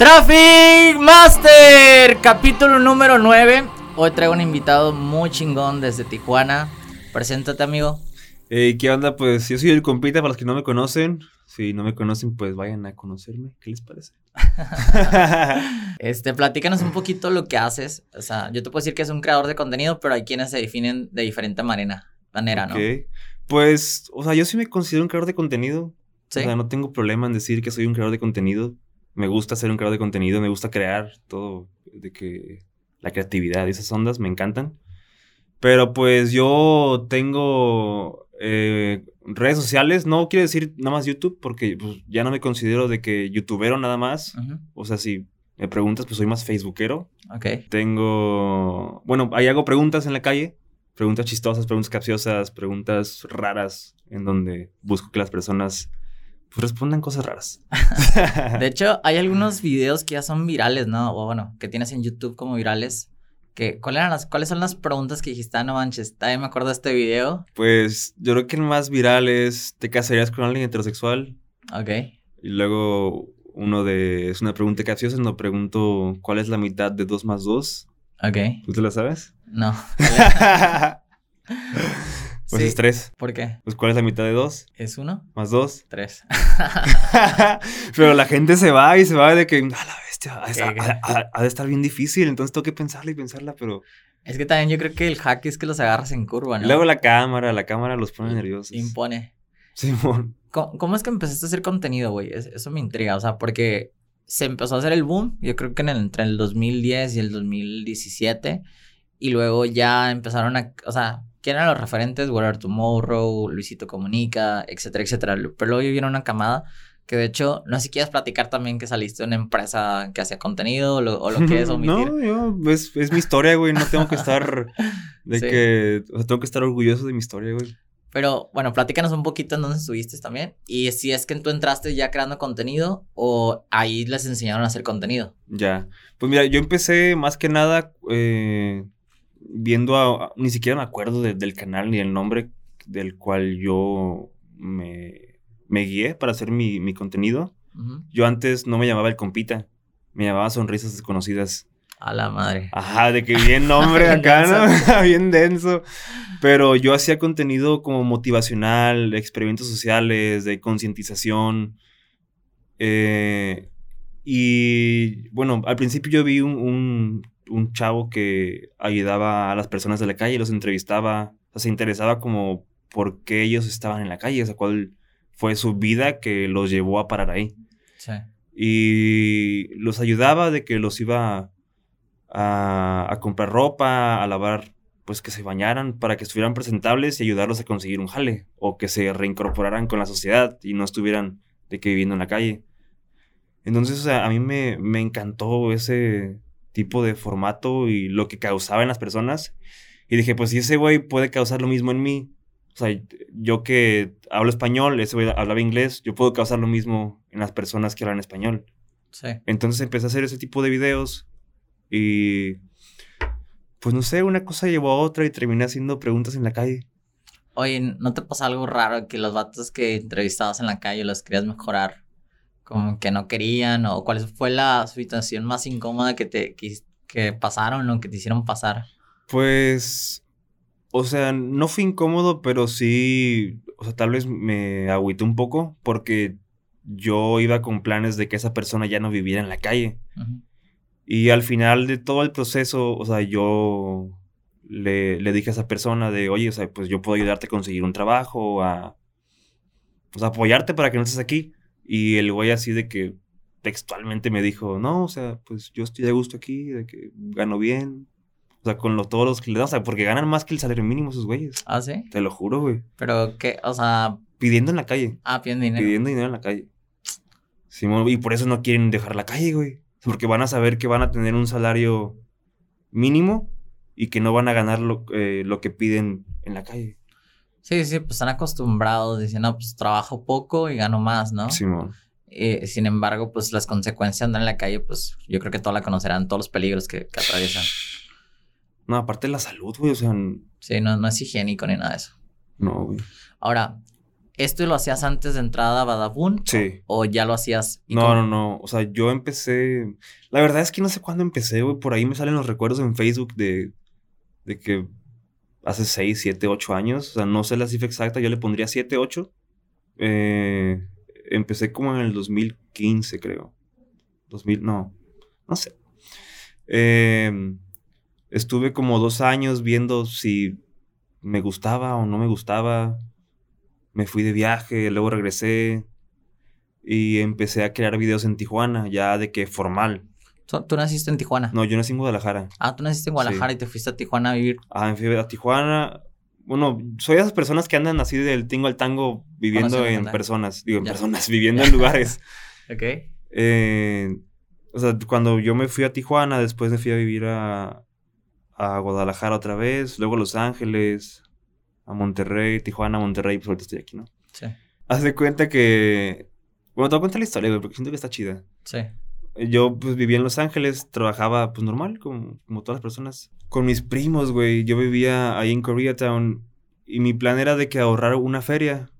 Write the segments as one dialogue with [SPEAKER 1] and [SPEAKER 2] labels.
[SPEAKER 1] Traffic Master, capítulo número 9. Hoy traigo un invitado muy chingón desde Tijuana. Preséntate, amigo.
[SPEAKER 2] Hey, ¿Qué onda? Pues yo soy el compita para los que no me conocen. Si no me conocen, pues vayan a conocerme. ¿Qué les parece?
[SPEAKER 1] este, platícanos un poquito lo que haces. O sea, yo te puedo decir que es un creador de contenido, pero hay quienes se definen de diferente manera, manera ¿no?
[SPEAKER 2] Ok. Pues, o sea, yo sí me considero un creador de contenido. ¿Sí? O sea, no tengo problema en decir que soy un creador de contenido me gusta ser un creador de contenido, me gusta crear todo, de que la creatividad y esas ondas me encantan. Pero pues yo tengo eh, redes sociales, no quiero decir nada más YouTube, porque pues, ya no me considero de que youtubero nada más. O sea, si me preguntas, pues soy más facebookero.
[SPEAKER 1] Ok.
[SPEAKER 2] Tengo, bueno, ahí hago preguntas en la calle, preguntas chistosas, preguntas capciosas, preguntas raras, en donde busco que las personas respondan cosas raras.
[SPEAKER 1] de hecho, hay algunos videos que ya son virales, ¿no? O bueno, que tienes en YouTube como virales. Que, ¿cuáles, eran las, ¿Cuáles son las preguntas que dijiste? Ah, no manches, también me acuerdo de este video.
[SPEAKER 2] Pues yo creo que el más viral es, ¿te casarías con alguien heterosexual?
[SPEAKER 1] Ok.
[SPEAKER 2] Y luego uno de, es una pregunta capciosa, no pregunto, ¿cuál es la mitad de 2 más 2?
[SPEAKER 1] Ok.
[SPEAKER 2] ¿Tú te la sabes?
[SPEAKER 1] No.
[SPEAKER 2] Pues es tres.
[SPEAKER 1] ¿Por qué?
[SPEAKER 2] Pues ¿cuál es la mitad de dos?
[SPEAKER 1] ¿Es uno?
[SPEAKER 2] Más dos.
[SPEAKER 1] Tres.
[SPEAKER 2] Pero la gente se va y se va de que, a la bestia, ha, de estar bien difícil, entonces tengo que pensarla y pensarla, pero...
[SPEAKER 1] Es que también yo creo que el hack es que los agarras en curva, ¿no?
[SPEAKER 2] Luego la cámara, la cámara los pone nerviosos.
[SPEAKER 1] Impone.
[SPEAKER 2] Simón.
[SPEAKER 1] ¿Cómo, es que empezaste a hacer contenido, güey? Eso me intriga, o sea, porque se empezó a hacer el boom, yo creo que en el, entre el 2010 y el 2017, y luego ya empezaron a, o sea, ¿Quién eran los referentes? What Tomorrow, Luisito Comunica, etcétera, etcétera. Pero luego viene una camada que de hecho, no sé si quieres platicar también que saliste de una empresa que hacía contenido o lo, o lo quieres omitir.
[SPEAKER 2] No, yo, es, es mi historia, güey. No tengo que estar de que, o sea, tengo que estar orgulloso de mi historia, güey.
[SPEAKER 1] Pero bueno, platícanos un poquito en dónde estuviste también. Y si es que tú entraste ya creando contenido o ahí les enseñaron a hacer contenido.
[SPEAKER 2] Ya. Pues mira, yo empecé más que nada eh, viendo a, ni siquiera me acuerdo del canal ni el nombre del cual yo me, me guié para hacer mi, mi contenido. Yo antes no me llamaba el compita, me llamaba Sonrisas Desconocidas.
[SPEAKER 1] A la madre.
[SPEAKER 2] Ajá, de que bien nombre acá, ¿no? bien denso. Pero yo hacía contenido como motivacional, experimentos sociales, de concientización. Eh, y bueno, al principio yo vi un, un chavo que ayudaba a las personas de la calle, los entrevistaba, o sea, se interesaba como por qué ellos estaban en la calle, o sea, cuál fue su vida que los llevó a parar ahí.
[SPEAKER 1] Sí.
[SPEAKER 2] Y los ayudaba de que los iba a, a, comprar ropa, a lavar, pues que se bañaran para que estuvieran presentables y ayudarlos a conseguir un jale o que se reincorporaran con la sociedad y no estuvieran de que viviendo en la calle. Entonces, o sea, a mí me, me encantó ese, tipo de formato y lo que causaba en las personas. Y dije, pues si ese güey puede causar lo mismo en mí, o sea, yo que hablo español, ese güey hablaba inglés, yo puedo causar lo mismo en las personas que hablan español.
[SPEAKER 1] Sí.
[SPEAKER 2] Entonces empecé a hacer ese tipo de videos y pues no sé, una cosa llevó a otra y terminé haciendo preguntas en la calle.
[SPEAKER 1] Oye, ¿no te pasa algo raro que los vatos que entrevistabas en la calle los querías mejorar? Como que no querían o cuál fue la situación más incómoda que te que, pasaron o que te hicieron pasar?
[SPEAKER 2] Pues, o sea, no fue incómodo, pero sí, o sea, tal vez me agüité un poco porque yo iba con planes de que esa persona ya no viviera en la calle. Y al final de todo el proceso, o sea, yo le, le, dije a esa persona de, oye, o sea, pues yo puedo ayudarte a conseguir un trabajo, a, pues, apoyarte para que no estés aquí. Y el güey así de que textualmente me dijo, no, o sea, pues yo estoy de gusto aquí, de que gano bien. O sea, con lo, todos los que le dan, o sea, porque ganan más que el salario mínimo esos güeyes.
[SPEAKER 1] ¿Ah, sí?
[SPEAKER 2] Te lo juro, güey.
[SPEAKER 1] Pero que, o sea...
[SPEAKER 2] Pidiendo en la calle.
[SPEAKER 1] Ah, pidiendo dinero.
[SPEAKER 2] Pidiendo dinero en la calle. Simón, y por eso no quieren dejar la calle, güey. Porque van a saber que van a tener un salario mínimo y que no van a ganar lo, eh, lo que piden en la calle.
[SPEAKER 1] Sí, sí, pues están acostumbrados, dicen, no, pues trabajo poco y gano más, ¿no?
[SPEAKER 2] Sí,
[SPEAKER 1] eh, sin embargo, pues las consecuencias de andar en la calle, pues yo creo que todos la conocerán, todos los peligros que, atraviesan.
[SPEAKER 2] No, aparte de la salud, güey, o sea...
[SPEAKER 1] Sí, no, no es higiénico ni nada de eso.
[SPEAKER 2] No, güey.
[SPEAKER 1] Ahora, ¿Esto lo hacías antes de entrada a Badabun?
[SPEAKER 2] Sí.
[SPEAKER 1] ¿O ya lo hacías? y
[SPEAKER 2] No,
[SPEAKER 1] cómo?
[SPEAKER 2] no, no. O sea, yo empecé. La verdad es que no sé cuándo empecé, güey. Por ahí me salen los recuerdos en Facebook de, de que hace 6, 7, 8 años. O sea, no sé la cifra exacta. Yo le pondría 7, 8. Eh, empecé como en el 2015, creo. 2000, no. No sé. Eh, estuve como dos años viendo si me gustaba o no me gustaba. Me fui de viaje, luego regresé y empecé a crear videos en Tijuana, ya de que formal.
[SPEAKER 1] ¿Tú, naciste en Tijuana?
[SPEAKER 2] No, yo nací en Guadalajara.
[SPEAKER 1] Ah, tú naciste en Guadalajara y te fuiste a Tijuana a vivir.
[SPEAKER 2] Ah, me fui a Tijuana. Bueno, soy de esas personas que andan así del tingo al tango viviendo en personas. Digo, en
[SPEAKER 1] Ya.
[SPEAKER 2] personas, viviendo en lugares.
[SPEAKER 1] Ok.
[SPEAKER 2] Eh, o sea, cuando yo me fui a Tijuana, después me fui a vivir a, a Guadalajara otra vez, luego a Los Ángeles, a Monterrey, Tijuana, Monterrey, pues ahorita estoy aquí, ¿no?
[SPEAKER 1] Sí.
[SPEAKER 2] Haz de cuenta que... Bueno, te voy a contar la historia, güey, porque siento que está chida.
[SPEAKER 1] Sí.
[SPEAKER 2] Yo, pues, vivía en Los Ángeles, trabajaba, pues, normal, como, como todas las personas. Con mis primos, güey. Yo vivía ahí en Koreatown y mi plan era de que ahorrar una feria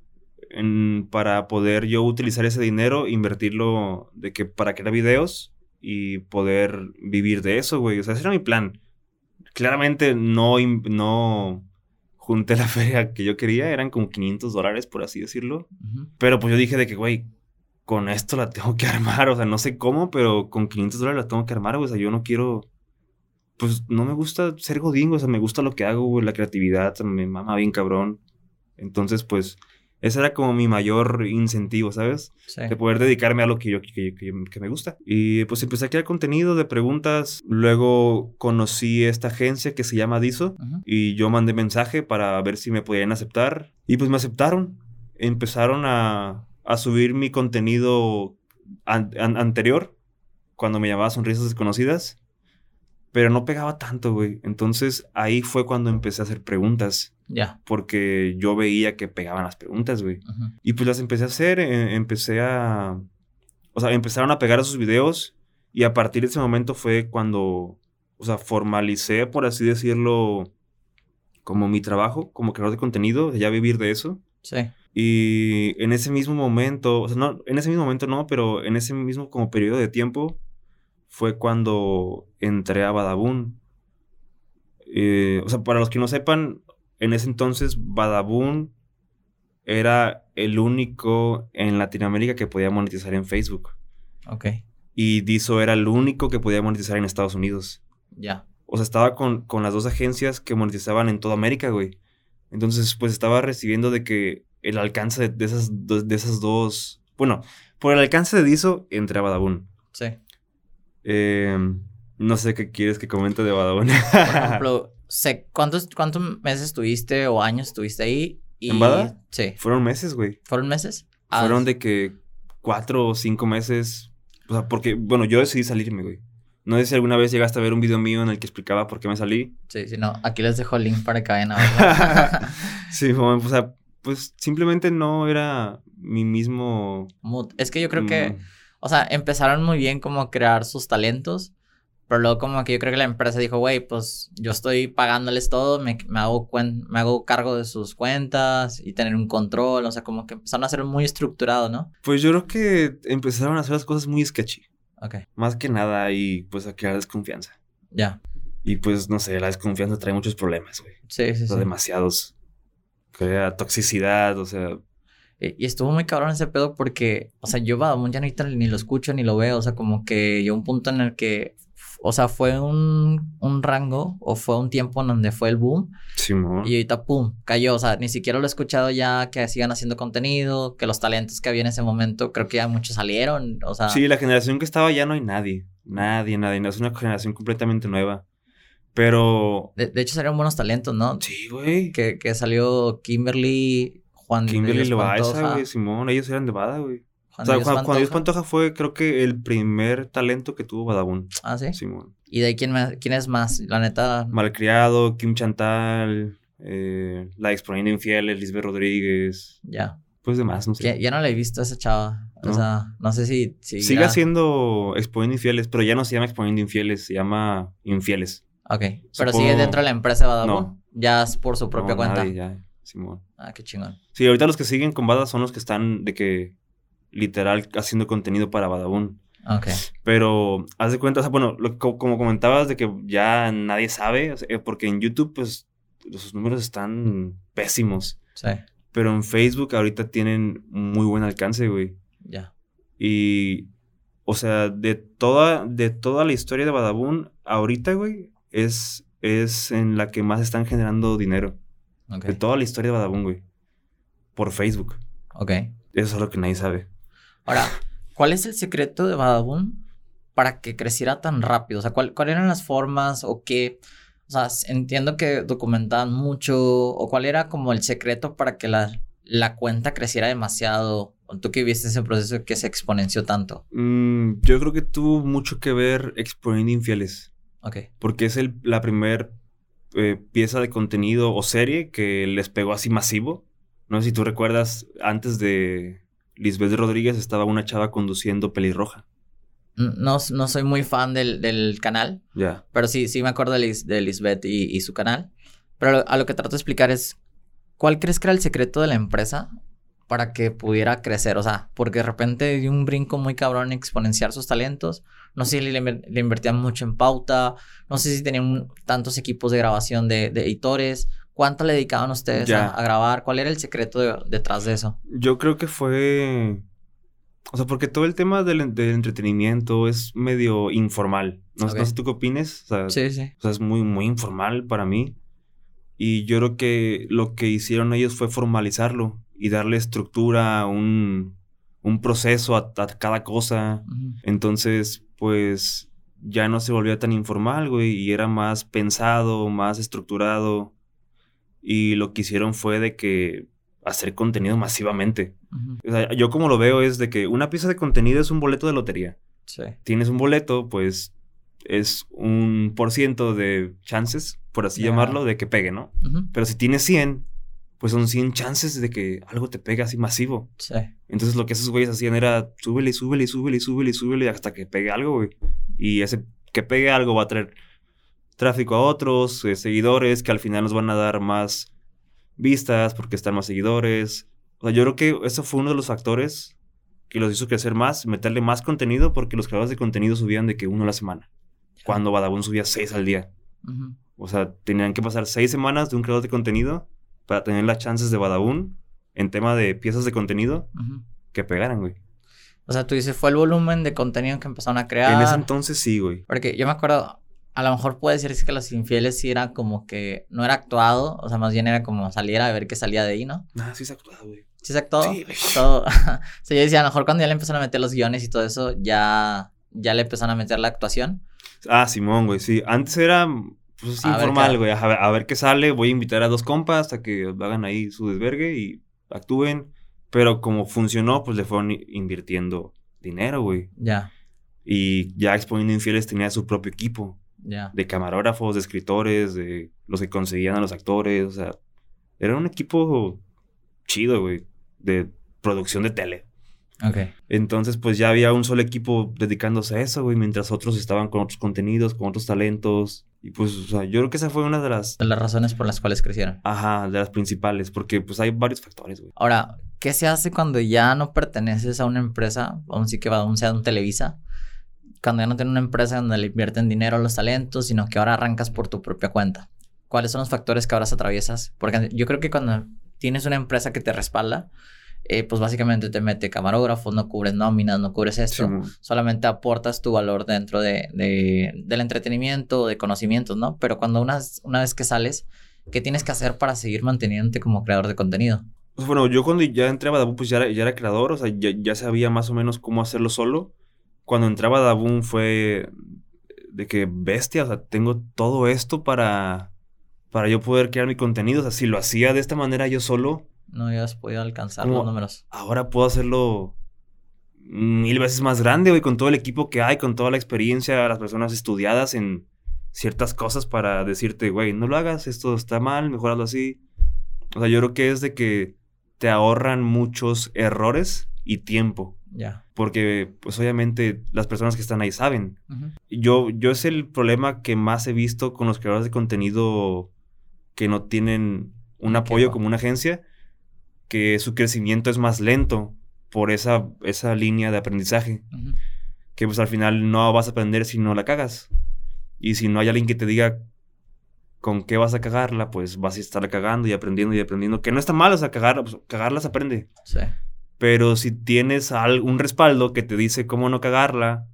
[SPEAKER 2] en- para poder yo utilizar ese dinero, invertirlo de que para crear videos y poder vivir de eso, güey. O sea, ese era mi plan. Claramente no, no junté la feria que yo quería, eran como 500 dólares, por así decirlo. Pero pues yo dije de que, güey, con esto la tengo que armar. O sea, no sé cómo, pero con 500 dólares la tengo que armar, güey. O sea, yo no quiero... Pues no me gusta ser godín. O sea, me gusta lo que hago, güey. La creatividad, me mama bien cabrón. Entonces, pues, ese era como mi mayor incentivo, ¿sabes?
[SPEAKER 1] Sí.
[SPEAKER 2] de poder dedicarme a lo que yo que, que- que me gusta. Y pues empecé a crear contenido de preguntas. Luego conocí esta agencia que se llama Diso y yo mandé mensaje para ver si me podían aceptar. Y pues me aceptaron. Empezaron a, a subir mi contenido an- an- anterior cuando me llamaba Sonrisas Desconocidas. Pero no pegaba tanto, güey. Entonces ahí fue cuando empecé a hacer preguntas.
[SPEAKER 1] Ya.
[SPEAKER 2] Porque yo veía que pegaban las preguntas, güey. Y pues las empecé a hacer, eh, empecé a... O sea, empezaron a pegar esos videos y a partir de ese momento fue cuando, o sea, formalicé, por así decirlo, como mi trabajo, como creador de contenido, ya vivir de eso.
[SPEAKER 1] Sí.
[SPEAKER 2] Y en ese mismo momento, o sea, no, en ese mismo momento no, pero en ese mismo como periodo de tiempo fue cuando entré a Badabun. Eh, o sea, para los que no sepan, en ese entonces Badabun era el único en Latinoamérica que podía monetizar en Facebook.
[SPEAKER 1] Ok.
[SPEAKER 2] Y Diso era el único que podía monetizar en Estados Unidos.
[SPEAKER 1] Ya.
[SPEAKER 2] O sea, estaba con, con las dos agencias que monetizaban en toda América, güey. Entonces, pues estaba recibiendo de que el alcance de, esas, dos, de esas dos... Bueno, por el alcance de Diso, entré a Badabun.
[SPEAKER 1] Sí.
[SPEAKER 2] Eh, no sé qué quieres que comente de Badabun.
[SPEAKER 1] Por ejemplo, sé, ¿cuántos, ¿cuántos meses estuviste o años estuviste ahí? Y,
[SPEAKER 2] ¿En Bada?
[SPEAKER 1] Sí.
[SPEAKER 2] Fueron meses, güey.
[SPEAKER 1] ¿Fueron meses? Ah,
[SPEAKER 2] Fueron de que cuatro o cinco meses. O sea, porque, bueno, yo decidí salirme, güey. No sé si alguna vez llegaste a ver un video mío en el que explicaba por qué me salí.
[SPEAKER 1] Sí, sí, no. Aquí les dejo el link para que vayan a verlo.
[SPEAKER 2] sí, o sea, pues simplemente no era mi mismo...
[SPEAKER 1] Mood. Es que yo creo que,
[SPEAKER 2] mm,
[SPEAKER 1] o sea, empezaron muy bien como a crear sus talentos, pero luego como que yo creo que la empresa dijo, güey, pues yo estoy pagándoles todo, me, me hago cuen- me hago cargo de sus cuentas y tener un control, o sea, como que empezaron a ser muy estructurado, ¿no?
[SPEAKER 2] Pues yo creo que empezaron a hacer las cosas muy sketchy.
[SPEAKER 1] Ok,
[SPEAKER 2] Más que nada y pues a crear desconfianza.
[SPEAKER 1] ya.
[SPEAKER 2] Y pues no sé, la desconfianza trae muchos problemas, güey.
[SPEAKER 1] Sí, sí,
[SPEAKER 2] O sea,
[SPEAKER 1] sí.
[SPEAKER 2] demasiados. Crea toxicidad, o sea,
[SPEAKER 1] Y, y estuvo muy cabrón ese pedo porque, o sea, yo Badabun ya ahorita ni lo escucho ni lo veo, o sea, como que llegó un punto en el que, o sea, fue un, un rango o fue un tiempo en donde fue el boom
[SPEAKER 2] Simón.
[SPEAKER 1] y ahorita, pum, cayó, o sea, ni siquiera lo he escuchado ya que sigan haciendo contenido, que los talentos que había en ese momento, creo que ya muchos salieron, o sea,
[SPEAKER 2] Sí, la generación que estaba ya no hay nadie. Nadie, nadie. No, es una generación completamente nueva. Pero.
[SPEAKER 1] de, de hecho salieron buenos talentos, ¿no?
[SPEAKER 2] Sí, güey.
[SPEAKER 1] Que, que salió Kimberly, Juan de
[SPEAKER 2] Kimberly Loaiza, güey, Simón, ellos eran de Bada, güey. O sea,
[SPEAKER 1] Dios
[SPEAKER 2] Juan, Juan Dios
[SPEAKER 1] Pantoja.
[SPEAKER 2] Fue, creo que, el primer talento que tuvo Badabun.
[SPEAKER 1] Ah, sí.
[SPEAKER 2] Simón.
[SPEAKER 1] ¿Y de ahí quién, más- quién es más? La neta,
[SPEAKER 2] Malcriado, Kim Chantal, eh, la exponiendo infieles, Lisbeth Rodríguez.
[SPEAKER 1] ya.
[SPEAKER 2] Pues demás, no sé.
[SPEAKER 1] Ya, ya no la he visto a esa chava. O
[SPEAKER 2] No.
[SPEAKER 1] sea, no sé si. si
[SPEAKER 2] Sigue siendo exponiendo infieles, pero ya no se llama exponiendo infieles, se llama infieles.
[SPEAKER 1] Ok. Pero sigue dentro de la empresa de Badabun.
[SPEAKER 2] No.
[SPEAKER 1] Ya es por su propia
[SPEAKER 2] No,
[SPEAKER 1] cuenta.
[SPEAKER 2] nadie ya. Simón.
[SPEAKER 1] Ah, qué chingón.
[SPEAKER 2] Sí, ahorita los que siguen con Bada son los que están de que literal haciendo contenido para Badabun.
[SPEAKER 1] Ok.
[SPEAKER 2] Pero haz de cuenta, o sea, bueno, lo- como comentabas de que ya nadie sabe, o sea, eh, porque en YouTube, pues, los números están pésimos.
[SPEAKER 1] Sí,
[SPEAKER 2] Pero en Facebook ahorita tienen muy buen alcance, güey.
[SPEAKER 1] ya.
[SPEAKER 2] Y, o sea, de toda, de toda la historia de Badabun, ahorita, güey, es, es en la que más están generando dinero. De toda la historia de Badabun, güey. Por Facebook.
[SPEAKER 1] Ok.
[SPEAKER 2] Eso es lo que nadie sabe.
[SPEAKER 1] Ahora, ¿cuál es el secreto de Badabun para que creciera tan rápido? O sea, ¿cuál- ¿cuáles eran las formas o qué? O sea, entiendo que documentaban mucho o cuál era como el secreto para que la, la cuenta creciera demasiado. O Tú que viste ese proceso que se exponenció tanto.
[SPEAKER 2] Mm, yo creo que tuvo mucho que ver Exponiendo Infieles.
[SPEAKER 1] Ok.
[SPEAKER 2] Porque es el, la primer eh, pieza de contenido o serie que les pegó así masivo. No sé si tú recuerdas, antes de Lisbeth Rodríguez estaba una chava conduciendo pelirroja.
[SPEAKER 1] No, no soy muy fan del, del canal,
[SPEAKER 2] Ya.
[SPEAKER 1] pero sí, sí me acuerdo de, Lis- de Lisbeth y, y su canal. Pero lo- a lo que trato de explicar es, ¿cuál crees que era el secreto de la empresa para que pudiera crecer? O sea, porque de repente dio un brinco muy cabrón en exponenciar sus talentos. No sé si le, inver- le invertían mucho en pauta, no sé si tenían un- tantos equipos de grabación de, de editores. ¿Cuánto le dedicaban ustedes a, a grabar? ¿Cuál era el secreto de- detrás de eso?
[SPEAKER 2] Yo creo que fue. O sea, porque todo el tema del, del entretenimiento es medio informal. No, sé- no sé tú qué opines. O sea,
[SPEAKER 1] Sí, sí.
[SPEAKER 2] o sea, es muy, muy informal para mí. Y yo creo que lo que hicieron ellos fue formalizarlo y darle estructura, un, un proceso a, a cada cosa. Entonces, pues ya no se volvía tan informal, güey, y era más pensado, más estructurado. Y lo que hicieron fue de que hacer contenido masivamente.
[SPEAKER 1] Ujú.
[SPEAKER 2] O sea, yo como lo veo es de que una pieza de contenido es un boleto de lotería.
[SPEAKER 1] Sí.
[SPEAKER 2] Tienes un boleto, pues es un por ciento de chances, por así llamarlo, de que pegue, ¿no? Pero si tienes 100, pues son 100 chances de que algo te pegue así masivo.
[SPEAKER 1] Sí.
[SPEAKER 2] Entonces lo que esos güeyes hacían era súbele, y súbele, súbele, súbele, súbele hasta que pegue algo, güey. Y ese que pegue algo va a traer tráfico a otros, eh, seguidores, que al final nos van a dar más vistas porque están más seguidores. O sea, yo creo que eso fue uno de los factores que los hizo crecer más, meterle más contenido porque los creadores de contenido subían de que uno a la semana. Cuando Badabun subía seis al día. O sea, tenían que pasar seis semanas de un creador de contenido para tener las chances de Badabun en tema de piezas de contenido que pegaran, güey.
[SPEAKER 1] O sea, tú dices, fue el volumen de contenido que empezaron a crear.
[SPEAKER 2] En ese entonces sí, güey.
[SPEAKER 1] Porque yo me acuerdo, a lo mejor puede decirse que Los Infieles sí era como que no era actuado, o sea, más bien era como salir a ver qué salía de ahí, ¿no?
[SPEAKER 2] Ah, sí se ha actuado, güey.
[SPEAKER 1] Sí se actuó.
[SPEAKER 2] Sí, güey.
[SPEAKER 1] todo. o sea, yo decía, a lo mejor cuando ya le empezaron a meter los guiones y todo eso, ya, ya le empezaron a meter la actuación.
[SPEAKER 2] Ah, Simón, güey, sí. Antes era, pues,
[SPEAKER 1] ver
[SPEAKER 2] informal, güey. A ver, a ver qué sale. Voy a invitar a dos compas a que hagan ahí su desvergue y actúen. Pero como funcionó, pues le fueron invirtiendo dinero, güey.
[SPEAKER 1] Ya,
[SPEAKER 2] Y ya Exponiendo Infieles tenía su propio equipo.
[SPEAKER 1] ya.
[SPEAKER 2] De camarógrafos, de escritores, de los que conseguían a los actores. O sea, era un equipo chido, güey. De producción de tele.
[SPEAKER 1] Ok.
[SPEAKER 2] Entonces, pues ya había un solo equipo dedicándose a eso, güey, mientras otros estaban con otros contenidos, con otros talentos. Y pues, o sea, yo creo que esa fue una de las,
[SPEAKER 1] De las razones por las cuales crecieron.
[SPEAKER 2] ajá, de las principales, porque pues hay varios factores, güey.
[SPEAKER 1] Ahora, ¿qué se hace cuando ya no perteneces a una empresa, aun sí que va aún sea un Televisa? Cuando ya no tienes una empresa donde le invierten dinero a los talentos, sino que ahora arrancas por tu propia cuenta. ¿Cuáles son los factores que ahora atraviesas? Porque yo creo que cuando tienes una empresa que te respalda, eh, pues básicamente te mete camarógrafos, no cubres nóminas, no cubres esto. Solamente aportas tu valor dentro de, de- del entretenimiento, de conocimientos, ¿no? Pero cuando una, una vez que sales, ¿qué tienes que hacer para seguir manteniéndote como creador de contenido?
[SPEAKER 2] Pues bueno, yo cuando ya entré a Badabun, pues ya era, ya era creador, o sea, ya, ya sabía más o menos cómo hacerlo solo. Cuando entré a Badabun fue de que bestia, o sea, tengo todo esto para, para yo poder crear mi contenido. O sea, si lo hacía de esta manera yo solo,
[SPEAKER 1] No habías podido alcanzar
[SPEAKER 2] ¿Cómo?
[SPEAKER 1] los números.
[SPEAKER 2] ahora puedo hacerlo mil veces más grande, güey, con todo el equipo que hay, con toda la experiencia, las personas estudiadas en ciertas cosas para decirte, güey, no lo hagas, esto está mal, mejor hazlo así. O sea, yo creo que es de que te ahorran muchos errores y tiempo,
[SPEAKER 1] Ya.
[SPEAKER 2] porque pues obviamente las personas que están ahí saben.
[SPEAKER 1] Ujú.
[SPEAKER 2] Yo, yo es el problema que más he visto con los creadores de contenido que no tienen un apoyo como una agencia, que su crecimiento es más lento por esa, esa línea de aprendizaje. Que pues al final no vas a aprender si no la cagas. Y si no hay alguien que te diga con qué vas a cagarla, pues vas a estar cagando y aprendiendo y aprendiendo. Que no está mal, o sea, cagar, pues, cagarlas aprende. Sí. Pero si tienes un respaldo que te dice cómo no cagarla,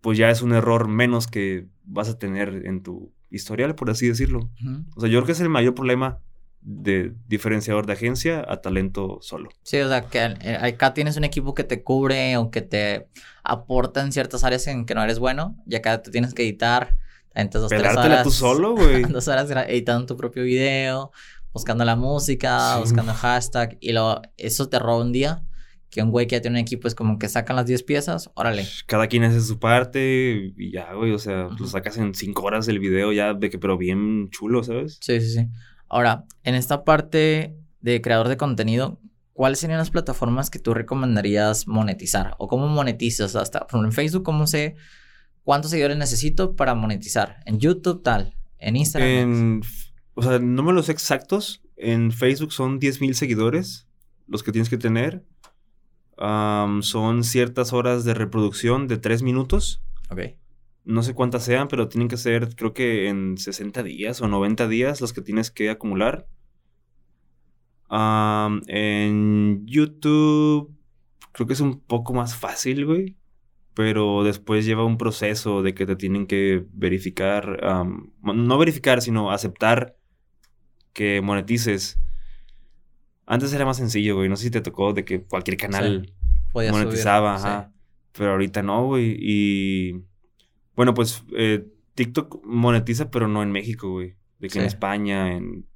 [SPEAKER 2] pues ya es un error menos que vas a tener en tu historial, por así decirlo. O sea, yo creo que es el mayor problema de diferenciador de agencia a talento solo.
[SPEAKER 1] Sí, o sea, que eh, acá tienes un equipo que te cubre o que te aporta en ciertas áreas en que no eres bueno, y acá te tienes que editar. Entonces, dos, tres horas, tú solo, güey. dos horas editando tu propio video, buscando la música, buscando hashtag, y lo, eso te roba un día que un güey que ya tiene un equipo es como que sacan las 10 piezas, órale.
[SPEAKER 2] Cada quien hace su parte y ya, güey, o sea, lo sacas en 5 horas el video ya de que, pero bien chulo, ¿sabes?
[SPEAKER 1] Sí, sí, sí. Ahora, en esta parte de creador de contenido, ¿cuáles serían las plataformas que tú recomendarías monetizar? ¿O cómo monetizas? Hasta, por ejemplo, en Facebook, ¿cómo sé cuántos seguidores necesito para monetizar? En YouTube, tal. En Instagram.
[SPEAKER 2] En, o sea, no me los sé exactos. En Facebook son 10.000 seguidores los que tienes que tener. son ciertas horas de reproducción de 3 minutos. Ok no sé cuántas sean, pero tienen que ser, creo que en 60 días o 90 días los que tienes que acumular. en YouTube, creo que es un poco más fácil, güey. Pero después lleva un proceso de que te tienen que verificar, no verificar, sino aceptar que monetices. Antes era más sencillo, güey. No sé si te tocó de que cualquier canal monetizaba, Pero ahorita no, güey. Y bueno, pues eh, TikTok monetiza, pero no en México, güey. De que en España, en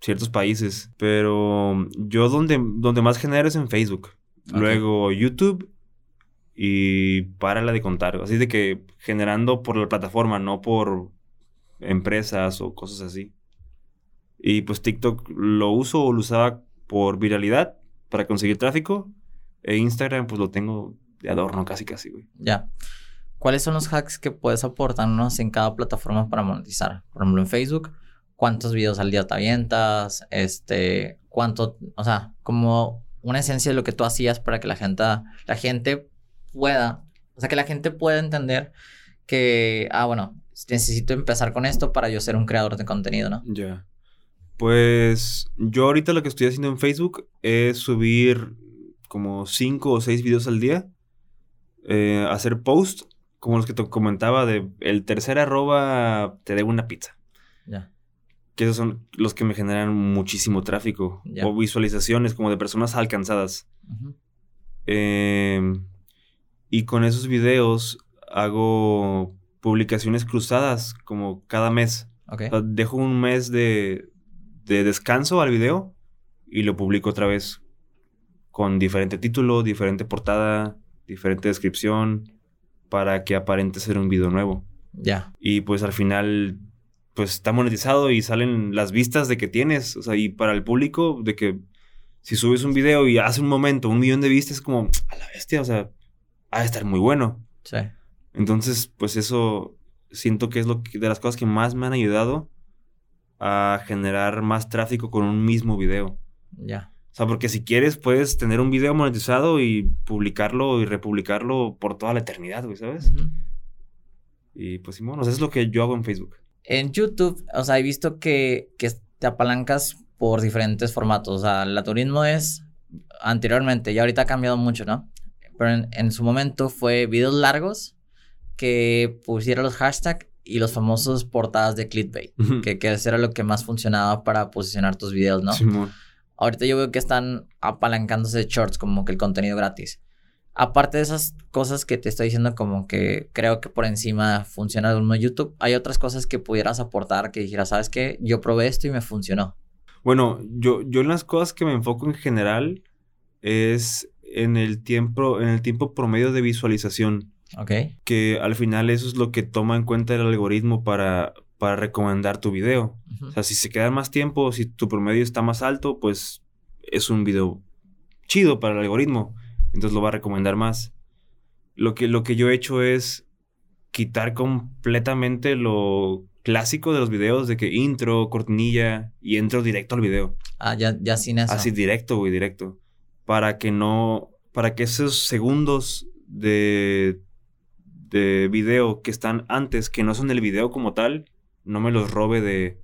[SPEAKER 2] ciertos países. Pero yo donde, donde más genero es en Facebook. Luego YouTube y para la de contar. Así de que generando por la plataforma, no por empresas o cosas así. Y pues TikTok lo uso o lo usaba por viralidad para conseguir tráfico. E Instagram pues lo tengo de adorno casi casi, güey.
[SPEAKER 1] Ya. ¿Cuáles son los hacks que puedes aportarnos en cada plataforma para monetizar? Por ejemplo, en Facebook, ¿cuántos videos al día te avientas? Este, ¿cuánto, o sea, como una esencia de lo que tú hacías para que la gente, la gente pueda, o sea, que la gente pueda entender que, ah, bueno, necesito empezar con esto para yo ser un creador de contenido, ¿no?
[SPEAKER 2] Ya. Pues yo ahorita lo que estoy haciendo en Facebook es subir como cinco o seis videos al día, eh, hacer posts como los que te comentaba de el tercer arroba te debo una pizza. Ya. Que esos son los que me generan muchísimo tráfico. O visualizaciones como de personas alcanzadas. Em, y con esos videos hago publicaciones cruzadas como cada mes. dejo un mes de, de descanso al video y lo publico otra vez con diferente título, diferente portada, diferente descripción para que aparente ser un video nuevo. Ya. Y pues al final, pues está monetizado y salen las vistas de que tienes. O sea, y para el público, de que si subes un video y hace un momento un millón de vistas, es como a la bestia, o sea, ha de estar muy bueno. Sí. Entonces, pues eso siento que es lo que, de las cosas que más me han ayudado a generar más tráfico con un mismo video. Ya. O sea, porque si quieres, puedes tener un video monetizado y publicarlo y republicarlo por toda la eternidad, güey, ¿sabes? Y pues, sí, bueno, eso es lo que yo hago en Facebook.
[SPEAKER 1] En YouTube, o sea, he visto que, que te apalancas por diferentes formatos. O sea, el algoritmo es anteriormente, y ahorita ha cambiado mucho, ¿no? Pero en, su momento fue videos largos que pusiera los hashtags y los famosos portadas de clickbait, que, que eso era lo que más funcionaba para posicionar tus videos, ¿no? Simón. Ahorita yo veo que están apalancándose de shorts, como que el contenido gratis. Aparte de esas cosas que te estoy diciendo, como que creo que por encima funciona de YouTube, hay otras cosas que pudieras aportar que dijeras, ¿sabes qué? Yo probé esto y me funcionó.
[SPEAKER 2] Bueno, yo, yo en las cosas que me enfoco en general es en el tiempo, en el tiempo promedio de visualización. Ok. Que al final eso es lo que toma en cuenta el algoritmo para, para recomendar tu video. O sea, si se queda más tiempo, si tu promedio está más alto, pues es un video chido para el algoritmo. Entonces lo va a recomendar más. Lo que, lo que yo he hecho es quitar completamente lo, clásico de los videos de que intro, cortinilla y entro directo al video.
[SPEAKER 1] Ah, ya, ya sin eso.
[SPEAKER 2] Así directo, güey, directo. Para que no, para que esos segundos de, de video que están antes, que no son el video como tal, no me los robe de,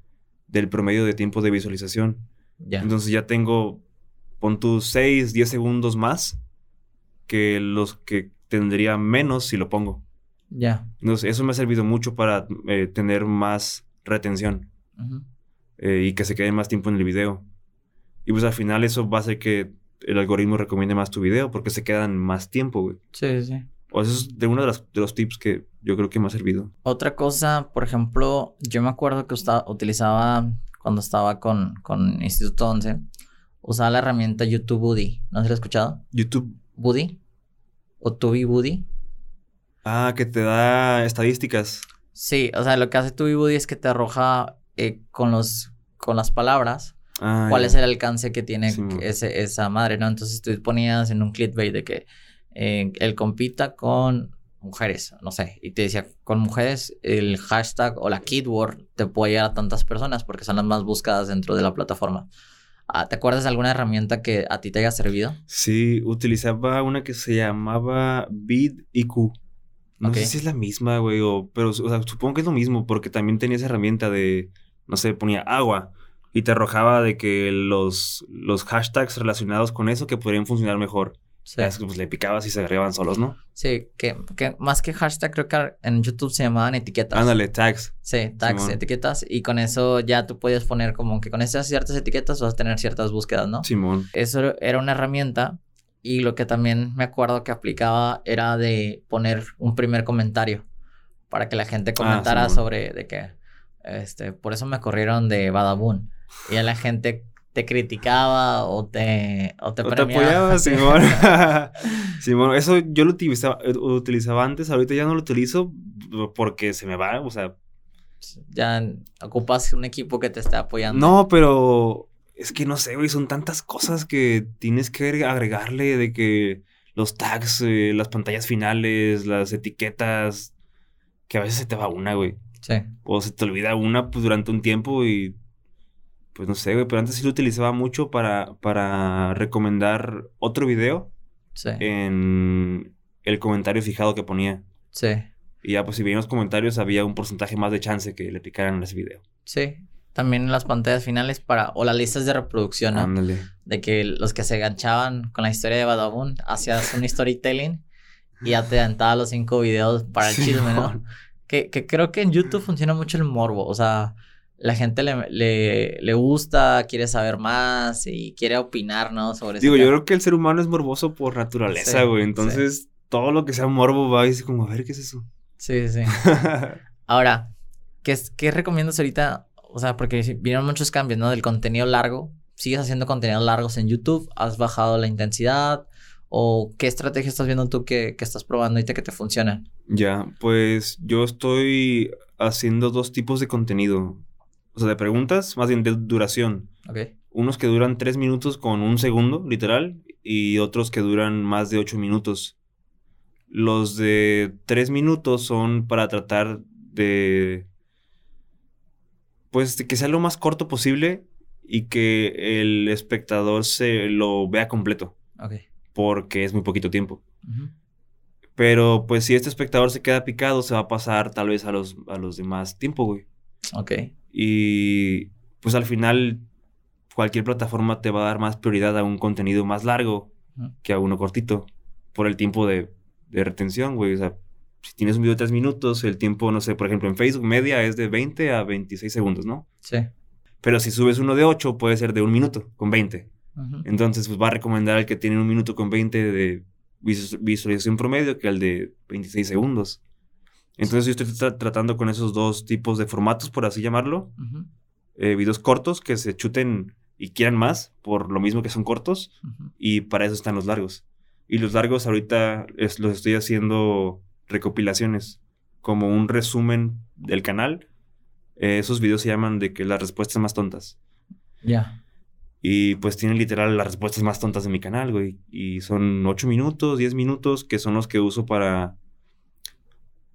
[SPEAKER 2] del promedio de tiempo de visualización.
[SPEAKER 1] Ya.
[SPEAKER 2] Entonces ya tengo, pon tus 6, 10 segundos más que los que tendría menos si lo pongo.
[SPEAKER 1] Ya.
[SPEAKER 2] Entonces eso me ha servido mucho para eh, tener más retención eh, y que se quede más tiempo en el video. Y pues al final eso va a hacer que el algoritmo recomiende más tu video porque se quedan más tiempo, güey.
[SPEAKER 1] Sí, sí.
[SPEAKER 2] O eso es de uno de, las- de los tips que yo creo que me ha servido.
[SPEAKER 1] Otra cosa, por ejemplo, yo me acuerdo que usta- utilizaba cuando estaba con, con Instituto 11, usaba la herramienta YouTube Buddy. ¿No se la has escuchado?
[SPEAKER 2] YouTube.
[SPEAKER 1] Buddy. O Tubi Buddy.
[SPEAKER 2] Ah, que te da estadísticas.
[SPEAKER 1] Sí, o sea, lo que hace Tubi Buddy es que te arroja eh, con los con las palabras
[SPEAKER 2] Ah,
[SPEAKER 1] cuál
[SPEAKER 2] ya.
[SPEAKER 1] es el alcance que tiene ese, esa madre, ¿no? Entonces tú ponías en un clickbait de que eh, él compita con mujeres, no sé, y te decía, con mujeres el hashtag o la keyword te puede llegar a tantas personas porque son las más buscadas dentro de la plataforma. Ah, ¿Te acuerdas de alguna herramienta que a ti te haya servido?
[SPEAKER 2] Sí, utilizaba una que se llamaba BidIQ. No sé si es la misma, güey, o, pero o sea, supongo que es lo mismo porque también tenía esa herramienta de, no sé, ponía agua y te arrojaba de que los, los hashtags relacionados con eso que podrían funcionar mejor.
[SPEAKER 1] Sí,
[SPEAKER 2] que, pues le picabas y se agregaban solos, ¿no?
[SPEAKER 1] sí que, que más que hashtag creo que en YouTube se llamaban etiquetas.
[SPEAKER 2] Ándale, tags.
[SPEAKER 1] Sí, tags,
[SPEAKER 2] Simón.
[SPEAKER 1] etiquetas. Y con eso ya tú puedes poner como que con esas ciertas etiquetas vas a tener ciertas búsquedas, ¿no?
[SPEAKER 2] Simón.
[SPEAKER 1] Eso era una herramienta. Y lo que también me acuerdo que aplicaba era de poner un primer comentario para que la gente comentara
[SPEAKER 2] Ah,
[SPEAKER 1] sobre de que, este, por eso me corrieron de Badabun. Y ya la gente te criticaba o te, o te
[SPEAKER 2] ¿No te apoyaba. Simón? Simón, eso yo lo utilizaba, utilizaba antes, ahorita ya no lo utilizo porque se me va, o sea,
[SPEAKER 1] Ya ocupas un equipo que te esté apoyando.
[SPEAKER 2] No, pero es que no sé, güey, son tantas cosas que tienes que agregarle de que los tags, eh, las pantallas finales, las etiquetas, que a veces se te va una, güey.
[SPEAKER 1] Sí.
[SPEAKER 2] O se te olvida una pues, durante un tiempo y pues no sé, güey, pero antes sí lo utilizaba mucho para, para recomendar otro video
[SPEAKER 1] Sí.
[SPEAKER 2] en el comentario fijado que ponía.
[SPEAKER 1] Sí.
[SPEAKER 2] Y ya, pues si veían los comentarios, había un porcentaje más de chance que le picaran ese video.
[SPEAKER 1] Sí. También las pantallas finales para, o las listas de reproducción, ¿no?
[SPEAKER 2] Ándale.
[SPEAKER 1] De que los que se enganchaban con la historia de Badabun, hacías un storytelling y ya te aventaba los cinco videos para el chisme. Que, que creo que en YouTube funciona mucho el morbo, o sea, la gente le, le, le gusta, quiere saber más y quiere opinar, ¿no? Sobre
[SPEAKER 2] Digo, yo
[SPEAKER 1] tema.
[SPEAKER 2] creo que el ser humano es morboso por naturaleza, güey.
[SPEAKER 1] sí.
[SPEAKER 2] Entonces, todo lo que sea morbo va a decir como, a ver, ¿qué es eso?
[SPEAKER 1] Sí, sí. Ahora, ¿qué, ¿qué recomiendas ahorita? O sea, porque vinieron muchos cambios, ¿no? Del contenido largo. ¿Sigues haciendo contenidos largos en YouTube? ¿Has bajado la intensidad? ¿O qué estrategia estás viendo tú que, que estás probando ahorita que te funcionan?
[SPEAKER 2] ya, pues yo estoy haciendo dos tipos de contenido. O sea, de preguntas, más bien de duración.
[SPEAKER 1] ¿Ok?
[SPEAKER 2] Unos que duran tres minutos con un segundo, literal, y otros que duran más de ocho minutos. Los de tres minutos son para tratar de... Pues de que sea lo más corto posible y que el espectador se lo vea completo.
[SPEAKER 1] Ok.
[SPEAKER 2] porque es muy poquito tiempo. Pero pues si este espectador se queda picado, se va a pasar tal vez a los, a los demás tiempo, güey.
[SPEAKER 1] Ok.
[SPEAKER 2] Y pues al final cualquier plataforma te va a dar más prioridad a un contenido más largo que a uno cortito por el tiempo de, de retención, güey. O sea, si tienes un video de tres minutos, el tiempo, no sé, por ejemplo, en Facebook media es de 20 a 26 segundos, ¿no?
[SPEAKER 1] Sí.
[SPEAKER 2] Pero si subes uno de 8, puede ser de un minuto con 20.
[SPEAKER 1] Ujú.
[SPEAKER 2] Entonces, pues va a recomendar al que tiene un minuto con 20 de visu- visualización promedio que al de 26 segundos. Entonces, yo estoy tra- tratando con esos dos tipos de formatos, por así llamarlo. Eh, videos cortos que se chuten y quieran más, por lo mismo que son cortos. Y para eso están los largos. Y los largos ahorita es- los estoy haciendo recopilaciones, como un resumen del canal. Eh, esos videos se llaman de que las respuestas más tontas.
[SPEAKER 1] Ya.
[SPEAKER 2] Y pues tienen literal las respuestas más tontas de mi canal, güey. Y son 8 minutos, 10 minutos, que son los que uso para...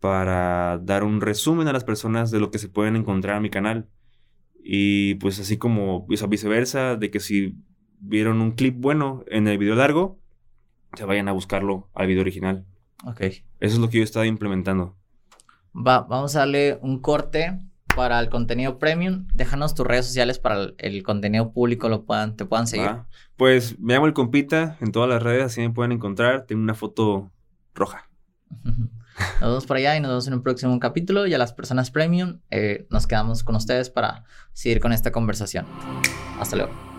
[SPEAKER 2] para dar un resumen a las personas de lo que se pueden encontrar en mi canal. Y pues así como viceversa, de que si vieron un clip bueno en el video largo, se vayan a buscarlo al video original.
[SPEAKER 1] Ok.
[SPEAKER 2] Eso es lo que yo he estado implementando.
[SPEAKER 1] Va, vamos a darle un corte para el contenido premium. Déjanos tus redes sociales para el, contenido público lo puedan, te puedan seguir.
[SPEAKER 2] Pues me llamo el compita en todas las redes, así me pueden encontrar. Tengo una foto roja.
[SPEAKER 1] Nos vemos por allá y nos vemos en un próximo capítulo. Y a las personas premium, eh, nos quedamos con ustedes para seguir con esta conversación. Hasta luego.